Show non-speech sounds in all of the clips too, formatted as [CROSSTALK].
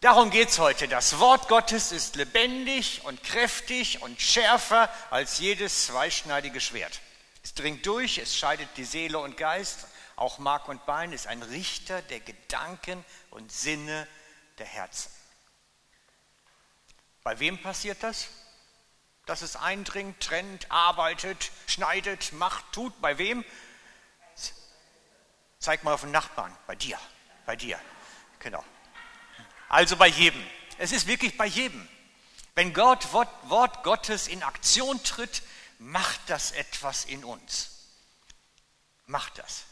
Darum geht es heute. Das Wort Gottes ist lebendig und kräftig und schärfer als jedes zweischneidige Schwert. Es dringt durch, es scheidet die Seele und Geist, auch Mark und Bein, ist ein Richter der Gedanken und Sinne der Herzen. Bei wem passiert das? Dass es eindringt, trennt, arbeitet, schneidet, macht, tut. Bei wem? Zeig mal auf den Nachbarn. Bei dir. Bei dir. Genau. Also bei jedem. Es ist wirklich bei jedem. Wenn Gott Wort, Wort Gottes in Aktion tritt, macht das etwas in uns. Macht das.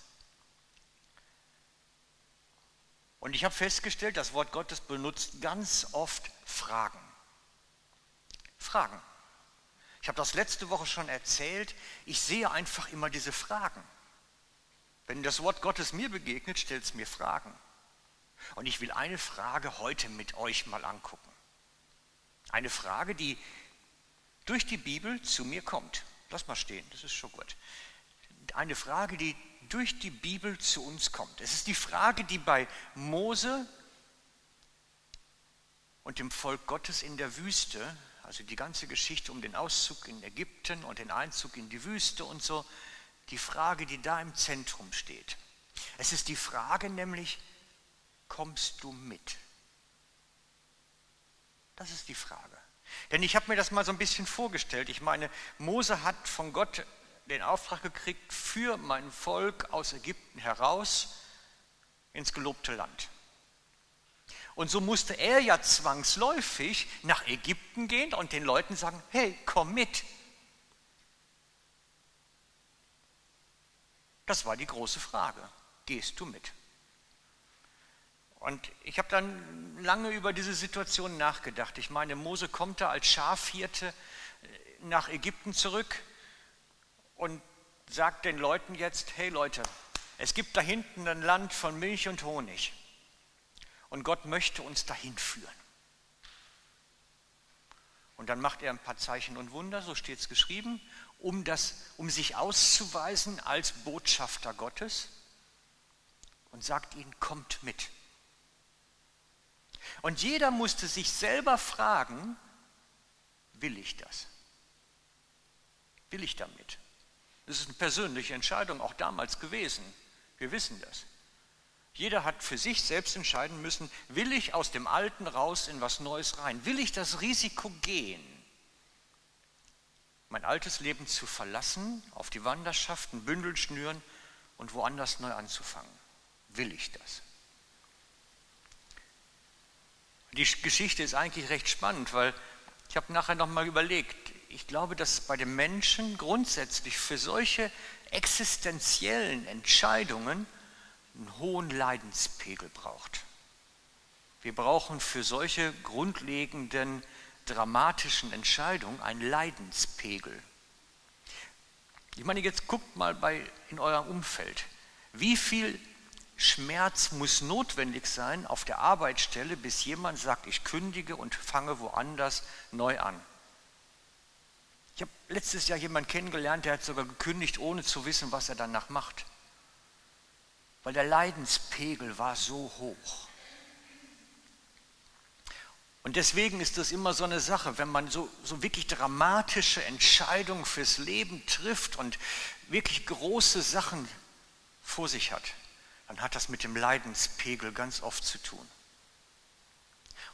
Und ich habe festgestellt, das Wort Gottes benutzt ganz oft Fragen. Fragen. Ich habe das letzte Woche schon erzählt. Ich sehe einfach immer diese Fragen. Wenn das Wort Gottes mir begegnet, stellt es mir Fragen. Und ich will eine Frage heute mit euch mal angucken. Eine Frage, die durch die Bibel zu mir kommt. Lass mal stehen, das ist schon gut. Eine Frage, die durch die Bibel zu uns kommt. Es ist die Frage, die bei Mose und dem Volk Gottes in der Wüste, also die ganze Geschichte um den Auszug in Ägypten und den Einzug in die Wüste und so, die Frage, die da im Zentrum steht. Es ist die Frage nämlich, kommst du mit? Das ist die Frage. Denn ich habe mir das mal so ein bisschen vorgestellt. Ich meine, Mose hat von Gott den Auftrag gekriegt, für mein Volk aus Ägypten heraus ins gelobte Land. Und so musste er ja zwangsläufig nach Ägypten gehen und den Leuten sagen, hey, komm mit. Das war die große Frage. Gehst du mit? Und ich habe dann lange über diese Situation nachgedacht. Ich meine, Mose kommt da als Schafhirte äh, nach Ägypten zurück und sagt den Leuten jetzt, hey Leute, es gibt da hinten ein Land von Milch und Honig und Gott möchte uns dahin führen. Und dann macht er ein paar Zeichen und Wunder, so steht es geschrieben, um, das, um sich auszuweisen als Botschafter Gottes und sagt ihnen, kommt mit. Und jeder musste sich selber fragen, will ich das? Will ich damit? Das ist eine persönliche Entscheidung, auch damals gewesen. Wir wissen das. Jeder hat für sich selbst entscheiden müssen, will ich aus dem Alten raus in was Neues rein? Will ich das Risiko gehen, mein altes Leben zu verlassen, auf die Wanderschaft ein Bündel schnüren und woanders neu anzufangen? Will ich das? Die Geschichte ist eigentlich recht spannend, weil ich habe nachher nochmal überlegt, ich glaube, dass es bei den Menschen grundsätzlich für solche existenziellen Entscheidungen einen hohen Leidenspegel braucht. Wir brauchen für solche grundlegenden, dramatischen Entscheidungen einen Leidenspegel. Ich meine, jetzt guckt mal bei, in eurem Umfeld, wie viel Schmerz muss notwendig sein auf der Arbeitsstelle, bis jemand sagt, ich kündige und fange woanders neu an. Ich habe letztes Jahr jemanden kennengelernt, der hat sogar gekündigt, ohne zu wissen, was er danach macht. Weil der Leidenspegel war so hoch. Und deswegen ist das immer so eine Sache, wenn man so, so wirklich dramatische Entscheidungen fürs Leben trifft und wirklich große Sachen vor sich hat dann hat das mit dem Leidenspegel ganz oft zu tun.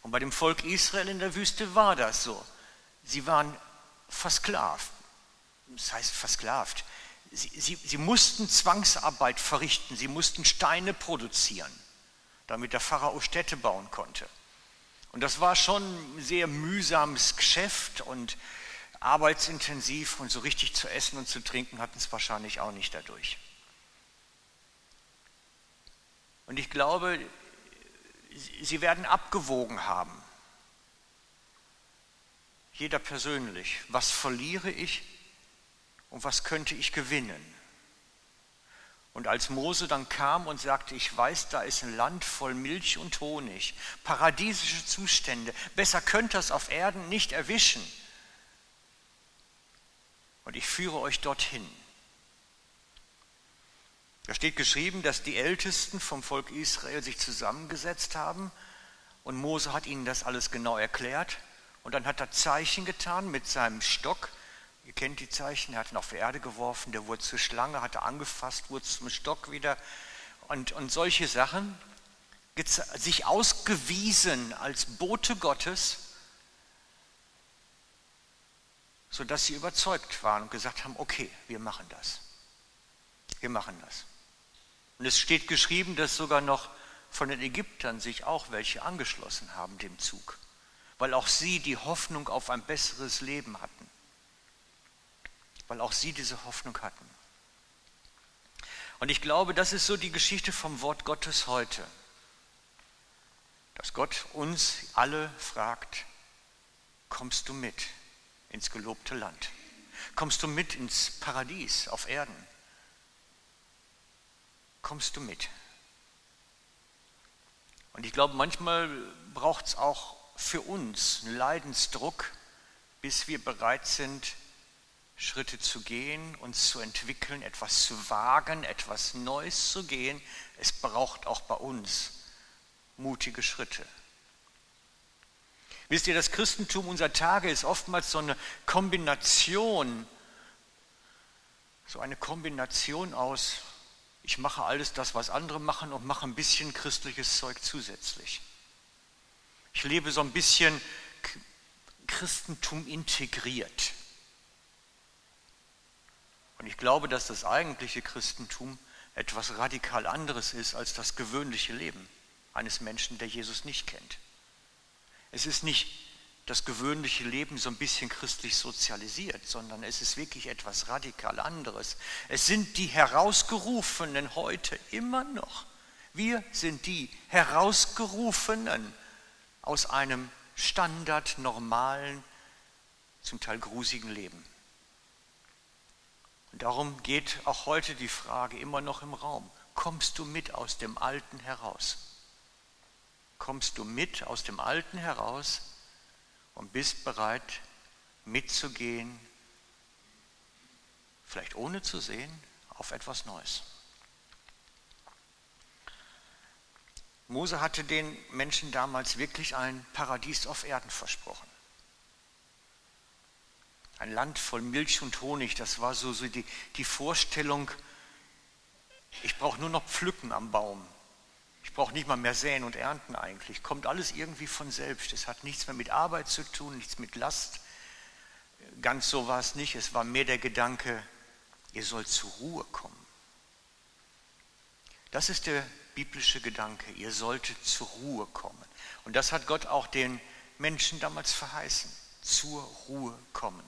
Und bei dem Volk Israel in der Wüste war das so. Sie waren versklavt. Das heißt versklavt. Sie, sie, sie mussten Zwangsarbeit verrichten. Sie mussten Steine produzieren, damit der Pharao Städte bauen konnte. Und das war schon ein sehr mühsames Geschäft und arbeitsintensiv und so richtig zu essen und zu trinken hatten es wahrscheinlich auch nicht dadurch. Und ich glaube, sie werden abgewogen haben. Jeder persönlich. Was verliere ich und was könnte ich gewinnen? Und als Mose dann kam und sagte, ich weiß, da ist ein Land voll Milch und Honig, paradiesische Zustände, besser könnte es auf Erden nicht erwischen. Und ich führe euch dorthin. Da steht geschrieben, dass die Ältesten vom Volk Israel sich zusammengesetzt haben Und Mose hat ihnen das alles genau erklärt. Und dann hat er Zeichen getan mit seinem Stock. Ihr kennt die Zeichen, er hat ihn auf die Erde geworfen, der wurde zur Schlange, hat er angefasst, wurde zum Stock wieder. Und, und solche Sachen, sich ausgewiesen als Bote Gottes, sodass sie überzeugt waren und gesagt haben, okay, wir machen das. Wir machen das. Und es steht geschrieben, dass sogar noch von den Ägyptern sich auch welche angeschlossen haben dem Zug, weil auch sie die Hoffnung auf ein besseres Leben hatten, weil auch sie diese Hoffnung hatten. Und ich glaube, das ist so die Geschichte vom Wort Gottes heute, dass Gott uns alle fragt, kommst du mit ins gelobte Land? Kommst du mit ins Paradies auf Erden? Kommst du mit? Und ich glaube, manchmal braucht es auch für uns einen Leidensdruck, bis wir bereit sind, Schritte zu gehen, uns zu entwickeln, etwas zu wagen, etwas Neues zu gehen. Es braucht auch bei uns mutige Schritte. Wisst ihr, das Christentum unserer Tage ist oftmals so eine Kombination, so eine Kombination aus ich mache alles das, was andere machen und mache ein bisschen christliches Zeug zusätzlich. Ich lebe so ein bisschen Christentum integriert. Und ich glaube, dass das eigentliche Christentum etwas radikal anderes ist als das gewöhnliche Leben eines Menschen, der Jesus nicht kennt. Es ist nicht das gewöhnliche Leben so ein bisschen christlich sozialisiert, sondern es ist wirklich etwas radikal anderes. Es sind die Herausgerufenen heute immer noch. Wir sind die Herausgerufenen aus einem standard normalen, zum Teil grusigen Leben. Und darum geht auch heute die Frage immer noch im Raum. Kommst du mit aus dem Alten heraus? Kommst du mit aus dem Alten heraus? Und bist bereit mitzugehen, vielleicht ohne zu sehen, auf etwas Neues. Mose hatte den Menschen damals wirklich ein Paradies auf Erden versprochen. Ein Land voll Milch und Honig, das war so, so die, die Vorstellung, ich brauche nur noch pflücken am Baum. Ich brauche nicht mal mehr säen und ernten eigentlich. Kommt alles irgendwie von selbst. Es hat nichts mehr mit Arbeit zu tun, nichts mit Last. Ganz so war es nicht. Es war mehr der Gedanke, ihr sollt zur Ruhe kommen. Das ist der biblische Gedanke. Ihr solltet zur Ruhe kommen. Und das hat Gott auch den Menschen damals verheißen. Zur Ruhe kommen.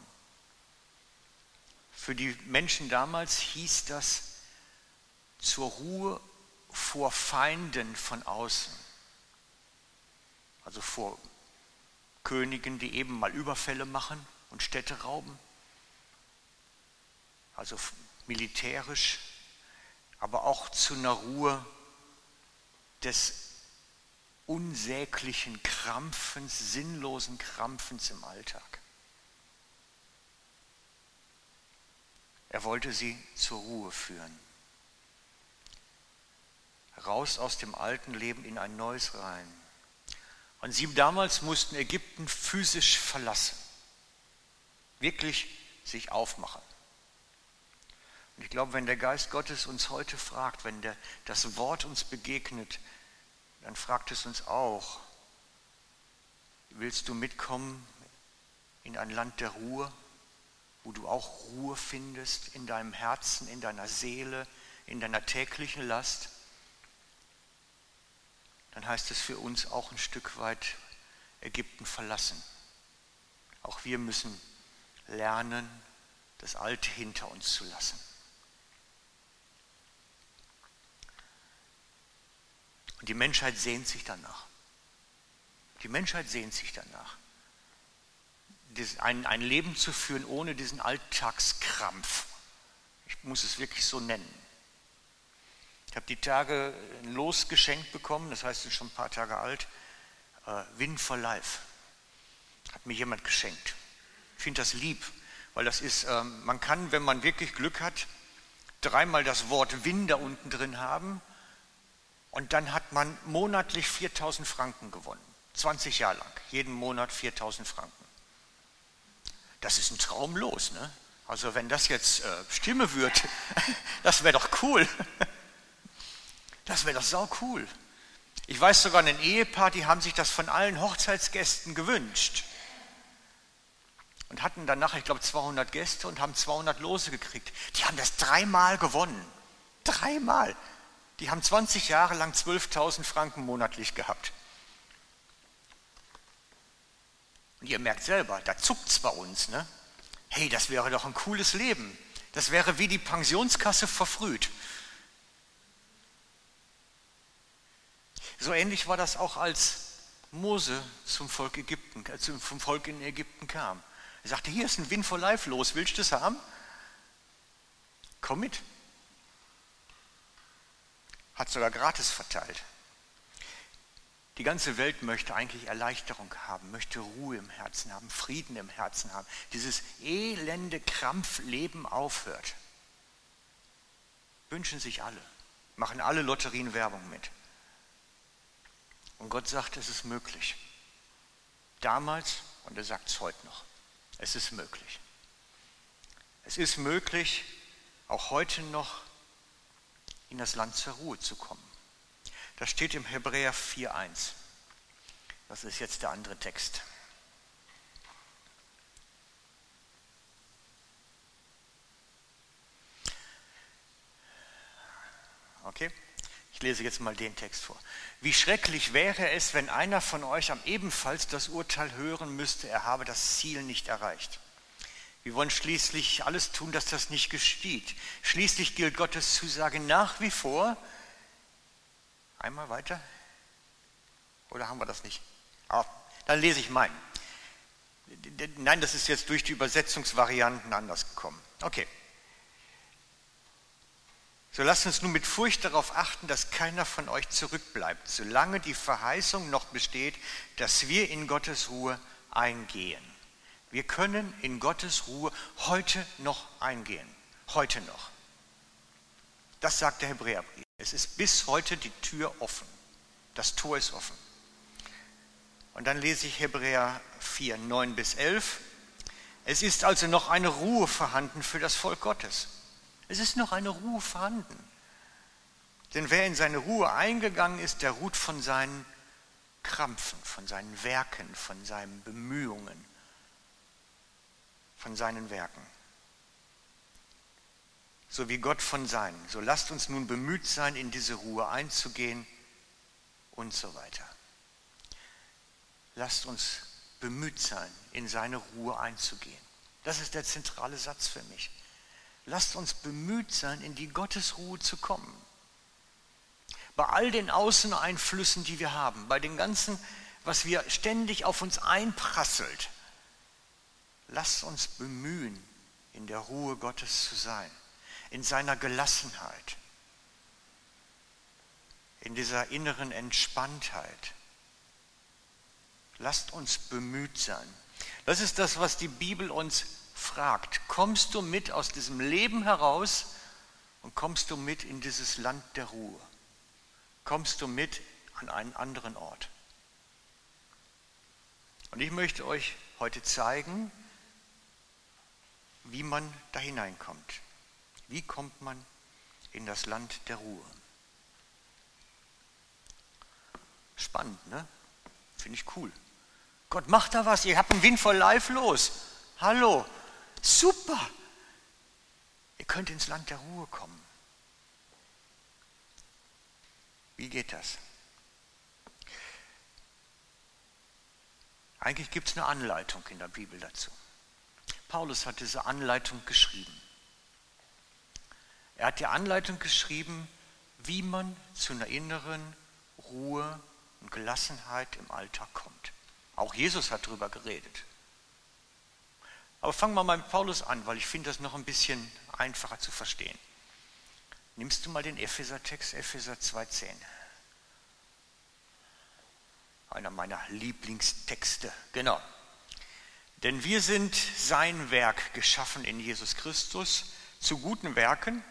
Für die Menschen damals hieß das zur Ruhe vor Feinden von außen, also vor Königen, die eben mal Überfälle machen und Städte rauben, also militärisch, aber auch zu einer Ruhe des unsäglichen Krampfens, sinnlosen Krampfens im Alltag. Er wollte sie zur Ruhe führen raus aus dem alten Leben in ein neues rein. Und sie damals mussten Ägypten physisch verlassen, wirklich sich aufmachen. Und ich glaube, wenn der Geist Gottes uns heute fragt, wenn der, das Wort uns begegnet, dann fragt es uns auch, willst du mitkommen in ein Land der Ruhe, wo du auch Ruhe findest in deinem Herzen, in deiner Seele, in deiner täglichen Last? Dann heißt es für uns auch ein Stück weit Ägypten verlassen. Auch wir müssen lernen, das Alte hinter uns zu lassen. Und die Menschheit sehnt sich danach. Die Menschheit sehnt sich danach, ein, ein Leben zu führen ohne diesen Alltagskrampf. Ich muss es wirklich so nennen. Ich habe die Tage ein Los geschenkt bekommen, das heißt, es ist schon ein paar Tage alt. Äh, Win for Life. Hat mir jemand geschenkt. Ich finde das lieb, weil das ist, ähm, man kann, wenn man wirklich Glück hat, dreimal das Wort Win da unten drin haben und dann hat man monatlich 4000 Franken gewonnen. 20 Jahre lang, jeden Monat 4000 Franken. Das ist ein Traum los, ne? Also wenn das jetzt äh, Stimme wird, [LAUGHS] das wäre doch cool. [LAUGHS] Das wäre doch sau cool. Ich weiß sogar, ein Ehepaar, die haben sich das von allen Hochzeitsgästen gewünscht. Und hatten dann nachher, ich glaube, 200 Gäste und haben 200 Lose gekriegt. Die haben das dreimal gewonnen. Dreimal. Die haben 20 Jahre lang 12.000 Franken monatlich gehabt. Und ihr merkt selber, da zuckt es bei uns. Ne? Hey, das wäre doch ein cooles Leben. Das wäre wie die Pensionskasse verfrüht. So ähnlich war das auch, als Mose zum Volk, Ägypten, äh, zum Volk in Ägypten kam. Er sagte, hier ist ein Win for Life los, willst du das haben? Komm mit. Hat sogar gratis verteilt. Die ganze Welt möchte eigentlich Erleichterung haben, möchte Ruhe im Herzen haben, Frieden im Herzen haben. Dieses elende Krampfleben aufhört. Wünschen sich alle, machen alle Lotterien Werbung mit. Und Gott sagt, es ist möglich. Damals und er sagt es heute noch. Es ist möglich. Es ist möglich, auch heute noch in das Land zur Ruhe zu kommen. Das steht im Hebräer 4.1. Das ist jetzt der andere Text. Okay? Ich lese jetzt mal den Text vor. Wie schrecklich wäre es, wenn einer von euch am ebenfalls das Urteil hören müsste, er habe das Ziel nicht erreicht. Wir wollen schließlich alles tun, dass das nicht geschieht. Schließlich gilt Gottes Zusage nach wie vor, Einmal weiter? Oder haben wir das nicht? Ah, dann lese ich meinen. Nein, das ist jetzt durch die Übersetzungsvarianten anders gekommen. Okay. So lasst uns nun mit Furcht darauf achten, dass keiner von euch zurückbleibt, solange die Verheißung noch besteht, dass wir in Gottes Ruhe eingehen. Wir können in Gottes Ruhe heute noch eingehen. Heute noch. Das sagt der Hebräerbrief. Es ist bis heute die Tür offen. Das Tor ist offen. Und dann lese ich Hebräer 4, 9 bis 11. Es ist also noch eine Ruhe vorhanden für das Volk Gottes. Es ist noch eine Ruhe vorhanden. Denn wer in seine Ruhe eingegangen ist, der ruht von seinen Krampfen, von seinen Werken, von seinen Bemühungen, von seinen Werken so wie Gott von seinen. So lasst uns nun bemüht sein, in diese Ruhe einzugehen und so weiter. Lasst uns bemüht sein, in seine Ruhe einzugehen. Das ist der zentrale Satz für mich. Lasst uns bemüht sein, in die Gottesruhe zu kommen. Bei all den Außeneinflüssen, die wir haben, bei dem ganzen, was wir ständig auf uns einprasselt, lasst uns bemühen, in der Ruhe Gottes zu sein in seiner Gelassenheit, in dieser inneren Entspanntheit. Lasst uns bemüht sein. Das ist das, was die Bibel uns fragt. Kommst du mit aus diesem Leben heraus und kommst du mit in dieses Land der Ruhe? Kommst du mit an einen anderen Ort? Und ich möchte euch heute zeigen, wie man da hineinkommt. Wie kommt man in das Land der Ruhe? Spannend, ne? Finde ich cool. Gott macht da was, ihr habt einen Wind voll Life los. Hallo, super. Ihr könnt ins Land der Ruhe kommen. Wie geht das? Eigentlich gibt es eine Anleitung in der Bibel dazu. Paulus hat diese Anleitung geschrieben. Er hat die Anleitung geschrieben, wie man zu einer inneren Ruhe und Gelassenheit im Alltag kommt. Auch Jesus hat darüber geredet. Aber fangen wir mal mit Paulus an, weil ich finde das noch ein bisschen einfacher zu verstehen. Nimmst du mal den Epheser-Text, Epheser 2,10. Einer meiner Lieblingstexte, genau. Denn wir sind sein Werk geschaffen in Jesus Christus zu guten Werken,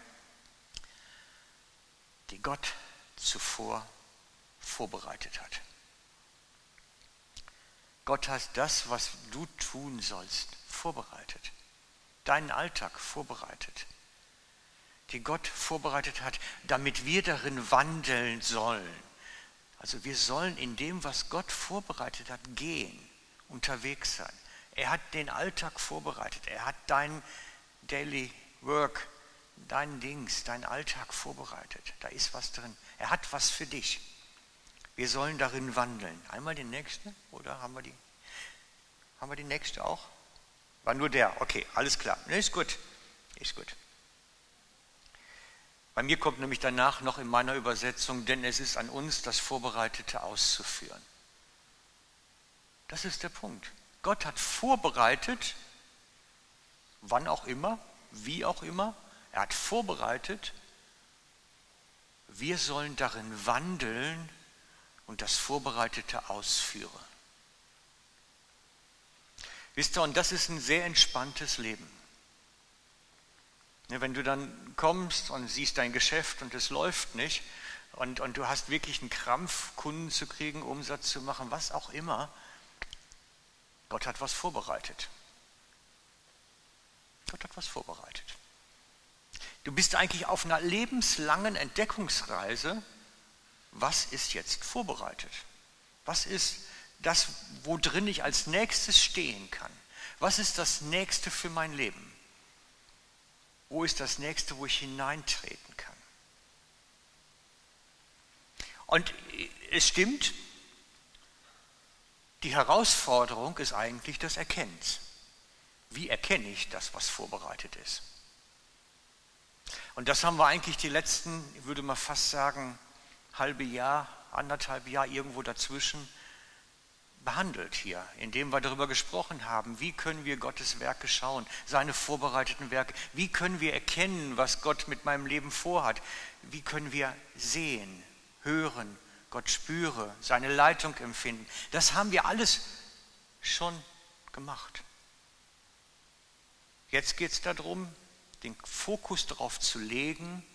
die Gott zuvor vorbereitet hat. Gott hat das, was du tun sollst, vorbereitet. Deinen Alltag vorbereitet. Die Gott vorbereitet hat, damit wir darin wandeln sollen. Also wir sollen in dem, was Gott vorbereitet hat, gehen, unterwegs sein. Er hat den Alltag vorbereitet. Er hat dein Daily Work, dein Dings, dein Alltag vorbereitet. Da ist was drin. Er hat was für dich. Wir sollen darin wandeln. Einmal den nächsten oder haben wir die? Haben wir die nächste auch? War nur der. Okay, alles klar. Ne, ist gut. Ist gut. Bei mir kommt nämlich danach noch in meiner Übersetzung, denn es ist an uns, das Vorbereitete auszuführen. Das ist der Punkt. Gott hat vorbereitet, wann auch immer, wie auch immer, er hat vorbereitet, wir sollen darin wandeln und das Vorbereitete ausführen. Wisst ihr, und das ist ein sehr entspanntes Leben. Wenn du dann kommst und siehst dein Geschäft und es läuft nicht und, und du hast wirklich einen Krampf, Kunden zu kriegen, Umsatz zu machen, was auch immer, Gott hat was vorbereitet. Gott hat was vorbereitet. Du bist eigentlich auf einer lebenslangen Entdeckungsreise. Was ist jetzt vorbereitet? Was ist das, wo drin ich als nächstes stehen kann? Was ist das nächste für mein Leben? Wo ist das nächste, wo ich hineintreten kann? Und es stimmt, die Herausforderung ist eigentlich das Erkennens. Wie erkenne ich das, was vorbereitet ist? Und das haben wir eigentlich die letzten, ich würde mal fast sagen, halbe Jahr, anderthalb Jahr irgendwo dazwischen behandelt hier, indem wir darüber gesprochen haben, wie können wir Gottes Werke schauen, seine vorbereiteten Werke, wie können wir erkennen, was Gott mit meinem Leben vorhat, wie können wir sehen, hören, Gott spüre, seine Leitung empfinden. Das haben wir alles schon gemacht. Jetzt geht es darum, den Fokus darauf zu legen,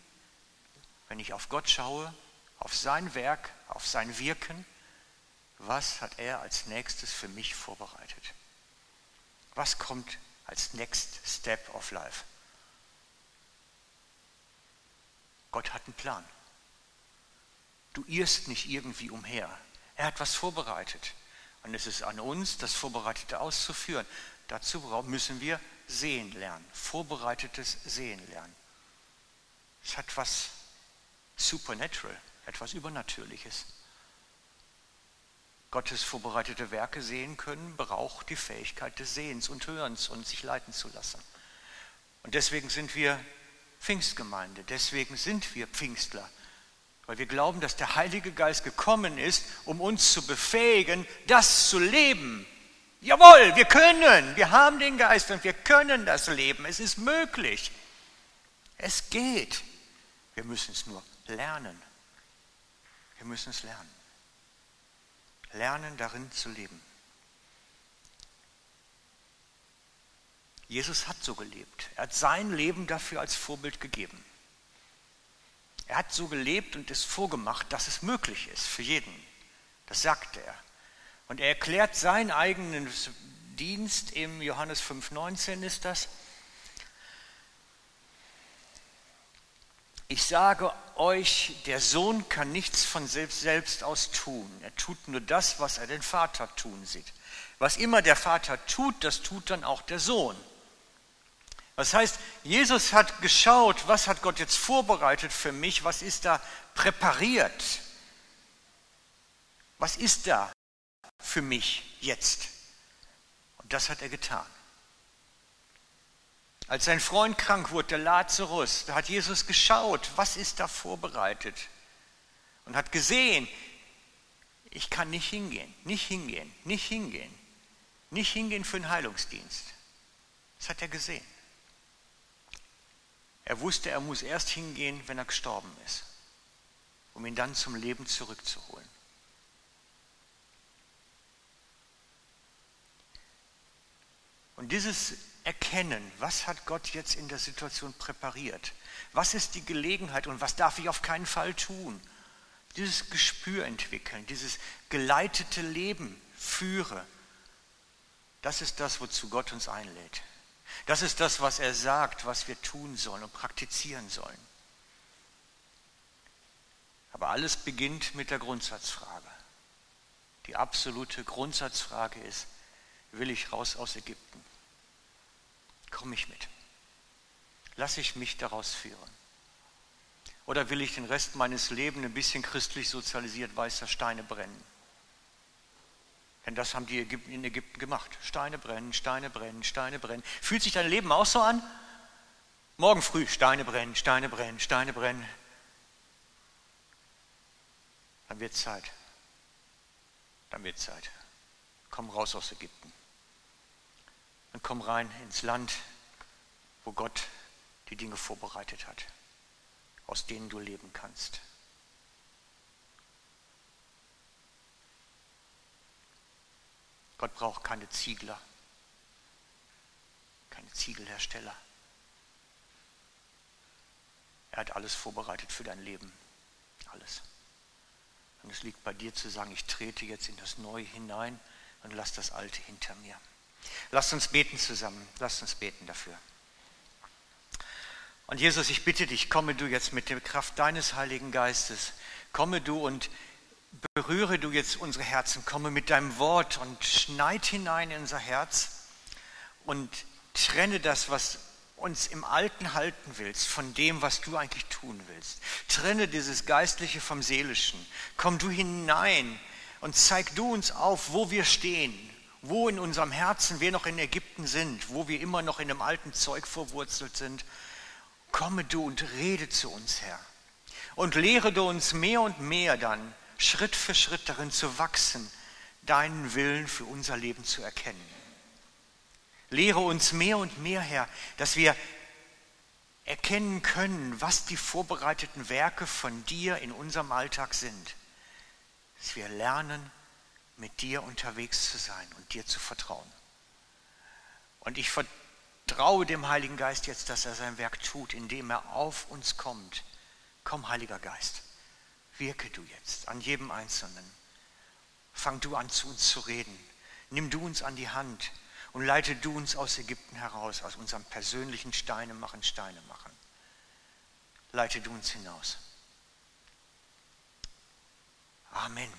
wenn ich auf Gott schaue, auf sein Werk, auf sein Wirken, was hat er als nächstes für mich vorbereitet? Was kommt als Next Step of Life? Gott hat einen Plan. Du irrst nicht irgendwie umher. Er hat was vorbereitet. Und es ist an uns, das Vorbereitete auszuführen. Dazu müssen wir sehen lernen, vorbereitetes Sehen lernen. Es hat was Supernatural, etwas Übernatürliches. Gottes vorbereitete Werke sehen können, braucht die Fähigkeit des Sehens und Hörens und sich leiten zu lassen. Und deswegen sind wir Pfingstgemeinde, deswegen sind wir Pfingstler, weil wir glauben, dass der Heilige Geist gekommen ist, um uns zu befähigen, das zu leben. Jawohl, wir können, wir haben den Geist und wir können das leben. Es ist möglich. Es geht. Wir müssen es nur lernen. Wir müssen es lernen lernen darin zu leben. Jesus hat so gelebt. Er hat sein Leben dafür als Vorbild gegeben. Er hat so gelebt und es vorgemacht, dass es möglich ist für jeden. Das sagte er. Und er erklärt seinen eigenen Dienst im Johannes 5,19 ist das. Ich sage euch, der Sohn kann nichts von selbst, selbst aus tun. Er tut nur das, was er den Vater tun sieht. Was immer der Vater tut, das tut dann auch der Sohn. Das heißt, Jesus hat geschaut, was hat Gott jetzt vorbereitet für mich, was ist da präpariert, was ist da für mich jetzt. Und das hat er getan. Als sein Freund krank wurde, der Lazarus, da hat Jesus geschaut, was ist da vorbereitet und hat gesehen, ich kann nicht hingehen, nicht hingehen, nicht hingehen, nicht hingehen für den Heilungsdienst. Das hat er gesehen. Er wusste, er muss erst hingehen, wenn er gestorben ist, um ihn dann zum Leben zurückzuholen. Und dieses erkennen, was hat Gott jetzt in der Situation präpariert? Was ist die Gelegenheit und was darf ich auf keinen Fall tun? Dieses Gespür entwickeln, dieses geleitete Leben führe Das ist das, wozu Gott uns einlädt. Das ist das, was er sagt, was wir tun sollen und praktizieren sollen. Aber alles beginnt mit der Grundsatzfrage. Die absolute Grundsatzfrage ist, will ich raus aus Ägypten? Komme ich mit? Lasse ich mich daraus führen? Oder will ich den Rest meines Lebens ein bisschen christlich sozialisiert weißer Steine brennen? Denn das haben die in Ägypten gemacht. Steine brennen, Steine brennen, Steine brennen. Fühlt sich dein Leben auch so an? Morgen früh Steine brennen, Steine brennen, Steine brennen. Dann wird Zeit. Dann wird Zeit. Komm raus aus Ägypten. Und komm rein ins Land, wo Gott die Dinge vorbereitet hat, aus denen du leben kannst. Gott braucht keine Ziegler, keine Ziegelhersteller. Er hat alles vorbereitet für dein Leben. Alles. Und es liegt bei dir zu sagen, ich trete jetzt in das Neue hinein und lass das Alte hinter mir. Lasst uns beten zusammen. Lasst uns beten dafür. Und Jesus, ich bitte dich, komme du jetzt mit der Kraft deines Heiligen Geistes. Komme du und berühre du jetzt unsere Herzen, komme mit deinem Wort und schneid hinein in unser Herz und trenne das, was uns im Alten halten willst, von dem, was du eigentlich tun willst. Trenne dieses Geistliche vom Seelischen. Komm du hinein und zeig du uns auf, wo wir stehen, wo in unserem Herzen wir noch in Ägypten sind, wo wir immer noch in dem alten Zeug verwurzelt sind. Komme du und rede zu uns, Herr. Und lehre du uns mehr und mehr dann, Schritt für Schritt darin zu wachsen, deinen Willen für unser Leben zu erkennen. Lehre uns mehr und mehr, Herr, dass wir erkennen können, was die vorbereiteten Werke von dir in unserem Alltag sind. Dass wir lernen, mit dir unterwegs zu sein und dir zu vertrauen. Und ich vertraue dem Heiligen Geist jetzt, dass er sein Werk tut, indem er auf uns kommt. Komm, Heiliger Geist. Wirke du jetzt an jedem Einzelnen. Fang du an zu uns zu reden. Nimm du uns an die Hand und leite du uns aus Ägypten heraus, aus unserem persönlichen Steine machen, Steine machen. Leite du uns hinaus. Amen.